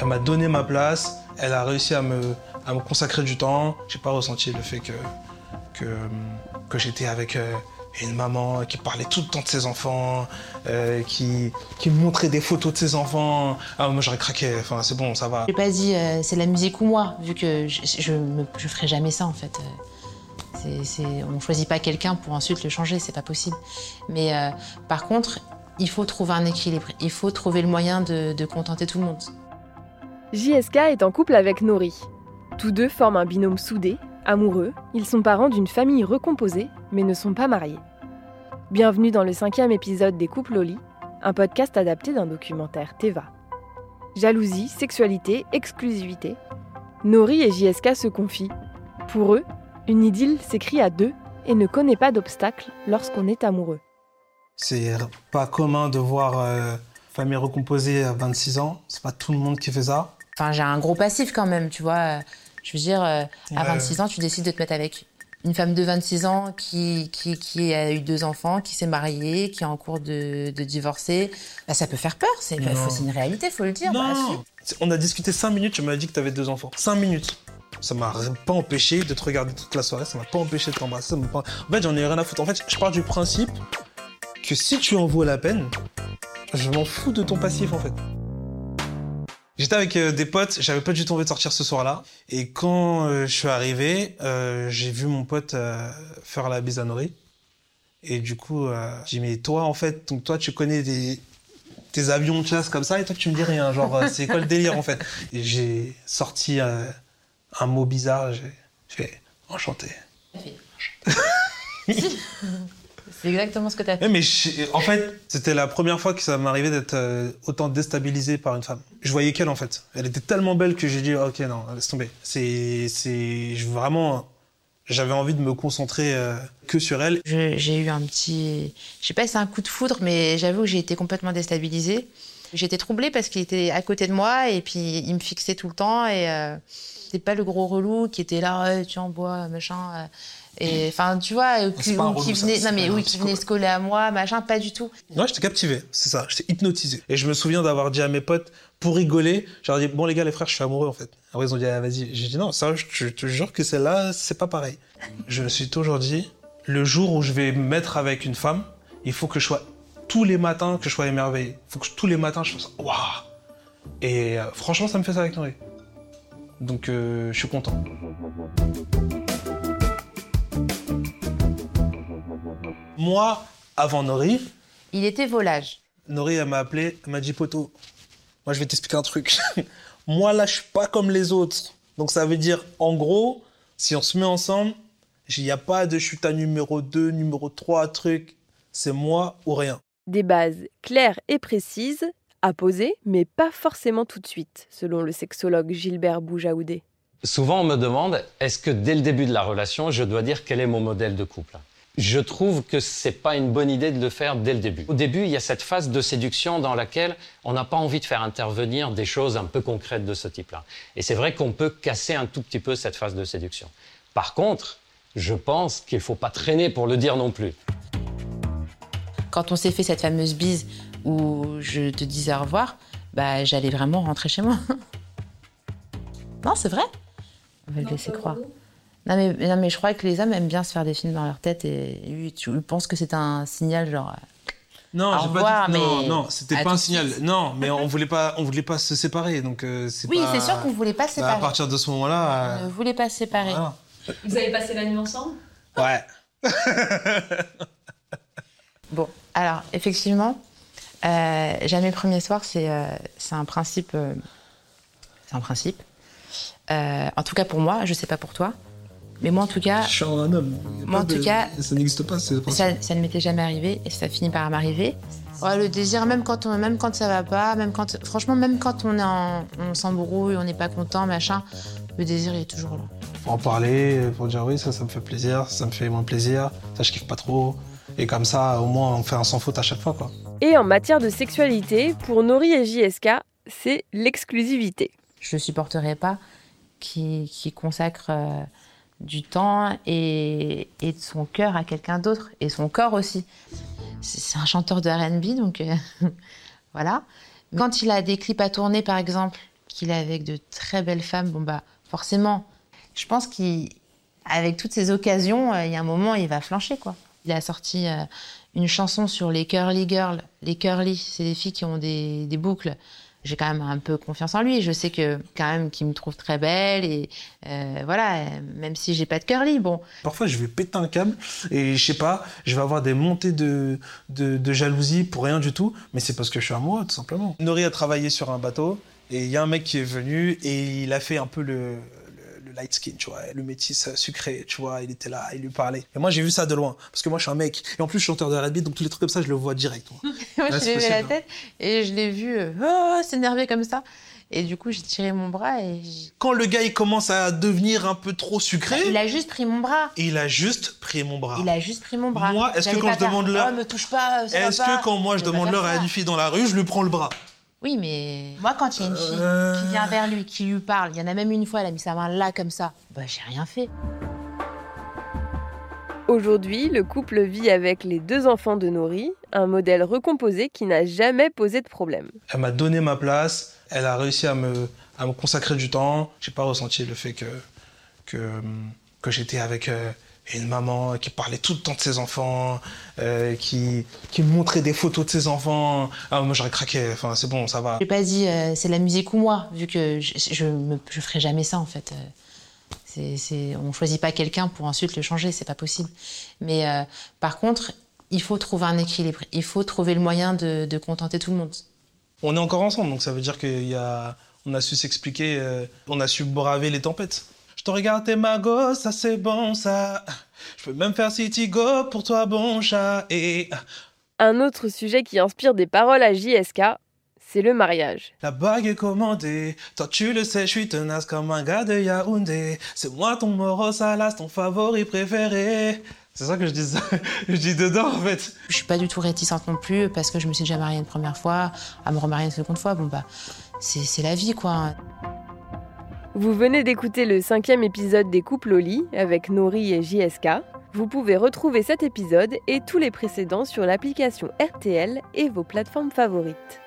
Elle m'a donné ma place. Elle a réussi à me, à me consacrer du temps. J'ai pas ressenti le fait que, que, j'étais avec euh, une maman qui parlait tout le temps de ses enfants, euh, qui, qui me montrait des photos de ses enfants. Ah, moi, j'aurais craqué. Enfin, c'est bon, ça va. J'ai pas dit euh, c'est la musique ou moi, vu que je, je, ferai jamais ça en fait. Euh, c'est- c'est- on choisit pas quelqu'un pour ensuite le changer, c'est pas possible. Mais euh, par contre, il faut trouver un équilibre. Il faut trouver le moyen de, de contenter tout le monde. JSK est en couple avec Nori. Tous deux forment un binôme soudé, amoureux. Ils sont parents d'une famille recomposée, mais ne sont pas mariés. Bienvenue dans le cinquième épisode des Couples Loli, un podcast adapté d'un documentaire Teva. Jalousie, sexualité, exclusivité. Nori et JSK se confient. Pour eux, une idylle s'écrit à deux et ne connaît pas d'obstacle lorsqu'on est amoureux. C'est pas commun de voir euh, famille recomposée à 26 ans. C'est pas tout le monde qui fait ça. Enfin, j'ai un gros passif quand même, tu vois. Je veux dire, euh, à Ouais. 26 ans, tu décides de te mettre avec une femme de 26 ans qui, qui, qui a eu deux enfants, qui s'est mariée, qui est en cours de, de divorcer. Bah, ça peut faire peur, c'est Non. une réalité, faut le dire. bah. C'est- On a discuté 5 minutes, tu m'as dit que tu avais deux enfants. 5 minutes. Ça m'a pas empêché de te regarder toute la soirée, ça m'a pas empêché de t'embrasser. pas- En fait, j'en ai rien à foutre. En fait, je pars du principe que si tu en vaux la peine, je m'en fous de ton passif en fait. J'étais avec euh, des potes, j'avais pas du tout envie de sortir ce soir-là. Et quand euh, je suis arrivé, euh, j'ai vu mon pote faire la bise à. Et du coup, j'ai dit, mais toi, en fait, toi, tu connais des, tes avions de chasse comme ça, et toi, tu me dis rien. Genre, c'est quoi le délire, en fait? Et j'ai sorti un mot bizarre, j'ai fait enchanté. C'est exactement ce que tu as fait. Eh, mais en fait, c'était la première fois que ça m'arrivait d'être euh, autant déstabilisé par une femme. Je voyais qu'elle, en fait. Elle était tellement belle que j'ai dit, ok, non, laisse tomber. C'est, c'est, vraiment, j'avais envie de me concentrer euh, que sur elle. J'ai eu un petit. Je sais pas si c'est un coup de foudre, mais j'avoue que j'ai été complètement déstabilisée. J'étais troublée parce qu'il était à côté de moi et puis il me fixait tout le temps et euh, c'était pas le gros relou qui était là, tu en bois, machin. euh, et enfin, tu vois, qui, c'est pas un ou qui relou, ça, venait, c'est non mais pas un oui, qui venait psycho. se coller à moi, machin, pas du tout. Non, j'étais captivé, c'est ça, j'étais hypnotisé. Et je me souviens d'avoir dit à mes potes, pour rigoler, j'aurais dit, bon les gars, les frères, je suis amoureux en fait. Après, ils ont dit, ah, vas-y. J'ai dit, non, ça, je te, je te jure que celle-là, c'est pas pareil. Je me suis toujours dit, le jour où je vais me mettre avec une femme, il faut que je sois, tous les matins, que je sois émerveillé. Il faut que tous les matins, je fasse, waouh Et euh, franchement, ça me fait ça avec Noé. Donc, euh, je suis content. Moi, avant Nori, Il était volage. Nori, elle m'a appelé, elle m'a dit Poto, moi je vais t'expliquer un truc. moi là, je suis pas comme les autres. Donc ça veut dire, en gros, si on se met ensemble, il n'y a pas de chute à numéro 2, numéro 3, truc. C'est moi ou rien. Des bases claires et précises à poser, mais pas forcément tout de suite, selon le sexologue Gilbert Boujaoudé. Souvent, on me demande est-ce que dès le début de la relation, je dois dire quel est mon modèle de couple? Je trouve que c'est pas une bonne idée de le faire dès le début. Au début, il y a cette phase de séduction dans laquelle on n'a pas envie de faire intervenir des choses un peu concrètes de ce type-là. Et c'est vrai qu'on peut casser un tout petit peu cette phase de séduction. Par contre, je pense qu'il faut pas traîner pour le dire non plus. Quand on s'est fait cette fameuse bise où je te disais au revoir, bah j'allais vraiment rentrer chez moi. non, c'est vrai. On va le laisser croire. Non mais, non mais je crois que les hommes aiment bien se faire des films dans leur tête et ils, tu- ils pensent que c'est un signal genre. euh, Non, j'ai pas dit, non, mais non, c'était pas un signal. suite. Non, mais on voulait pas, on voulait pas se séparer, donc euh, c'est Oui, pas- c'est sûr qu'on voulait pas se Bah, séparer. à partir de ce moment-là, On euh, ne voulait pas se séparer. voilà. Vous avez passé la nuit ensemble? Ouais. Bon, alors effectivement, euh, jamais premier soir, c'est euh, un principe. euh, c'est un principe. Euh, en tout cas pour moi, je sais pas pour toi, mais moi en tout cas, Je suis un homme. Moi, en tout cas, ça n'existe pas. C'est ça, ça ne m'était jamais arrivé et ça finit par m'arriver. Ouais, le désir, même quand, on, même quand ça va pas, même quand, franchement, même quand on, est en- on s'embrouille, on n'est pas content, machin, le désir il est toujours là. Faut en parler, pour dire oui, ça, ça me fait plaisir, ça me fait moins plaisir, ça, je kiffe pas trop. Et comme ça, au moins, on fait un sans faute à chaque fois, quoi. Et en matière de sexualité, pour Nori et JSK, c'est l'exclusivité. Je ne supporterais pas qui, qui consacre euh, du temps et, et de son cœur à quelqu'un d'autre, et son corps aussi. C'est c'est un chanteur de RB, donc euh, voilà. Quand il a des clips à tourner, par exemple, qu'il est avec de très belles femmes, bon bah forcément, je pense qu'avec toutes ces occasions, euh, il y a un moment, il va flancher quoi. Il a sorti euh, une chanson sur les curly girls. Les curly, c'est des filles qui ont des, des boucles j'ai quand même un peu confiance en lui. Je sais que quand même qu'il me trouve très belle et euh, voilà, même si j'ai pas de curly, bon. Parfois, je vais péter un câble et je sais pas, je vais avoir des montées de, de, de jalousie pour rien du tout, mais c'est parce que je suis amoureux, tout simplement. Nori a travaillé sur un bateau et il y a un mec qui est venu et il a fait un peu le, light skin, tu vois, le métis sucré, tu vois, il était là, il lui parlait. Et moi, j'ai vu ça de loin, parce que moi, je suis un mec. Et en plus, je suis chanteur de R&B, donc tous les trucs comme ça, je le vois direct. Moi, moi je l'ai vu la tête et je l'ai vu euh, oh, s'énerver comme ça. Et du coup, j'ai tiré mon bras et... Quand le gars, il commence à devenir un peu trop sucré... Il a juste pris mon bras. Il a juste pris mon bras. Il a juste pris mon bras. Moi, est-ce que quand je demande l'heure... Oh, me touche pas, Est-ce que quand moi, je demande l'heure à une fille dans la rue, je lui prends le bras? Oui, mais moi, quand il y a une fille qui vient vers lui, qui lui parle, il y en a même une fois, elle a mis sa main là, comme ça, bah, j'ai rien fait. Aujourd'hui, le couple vit avec les deux enfants de Nori, un modèle recomposé qui n'a jamais posé de problème. Elle m'a donné ma place, elle a réussi à me, à me consacrer du temps. J'ai pas ressenti le fait que, que, que j'étais avec euh, une maman qui parlait tout le temps de ses enfants, euh, qui, qui montrait des photos de ses enfants. Ah, moi, j'aurais craqué. Enfin, c'est bon, ça va. J'ai pas dit euh, c'est la musique ou moi, vu que je, je, me, je ferai jamais ça, en fait. Euh, c'est, c'est, on choisit pas quelqu'un pour ensuite le changer, c'est pas possible. Mais euh, par contre, il faut trouver un équilibre. Il faut trouver le moyen de, de contenter tout le monde. On est encore ensemble, donc ça veut dire y a, on a su s'expliquer, on a su braver les tempêtes. Je te regarde, t'es ma gosse, ça c'est bon ça. Je peux même faire City Go pour toi, bon chat. Et... Un autre sujet qui inspire des paroles à JSK, c'est le mariage. La bague est commandée, toi tu le sais, je suis tenace comme un gars de Yaoundé. C'est moi ton moro salas, ton favori préféré. C'est ça que je dis, je dis dedans en fait. Je suis pas du tout réticente non plus parce que je me suis déjà mariée une première fois, à me remarier une seconde fois. Bon bah, c'est la vie quoi. Vous venez d'écouter le cinquième épisode des couples au lit avec Nori et JSK. Vous pouvez retrouver cet épisode et tous les précédents sur l'application RTL et vos plateformes favorites.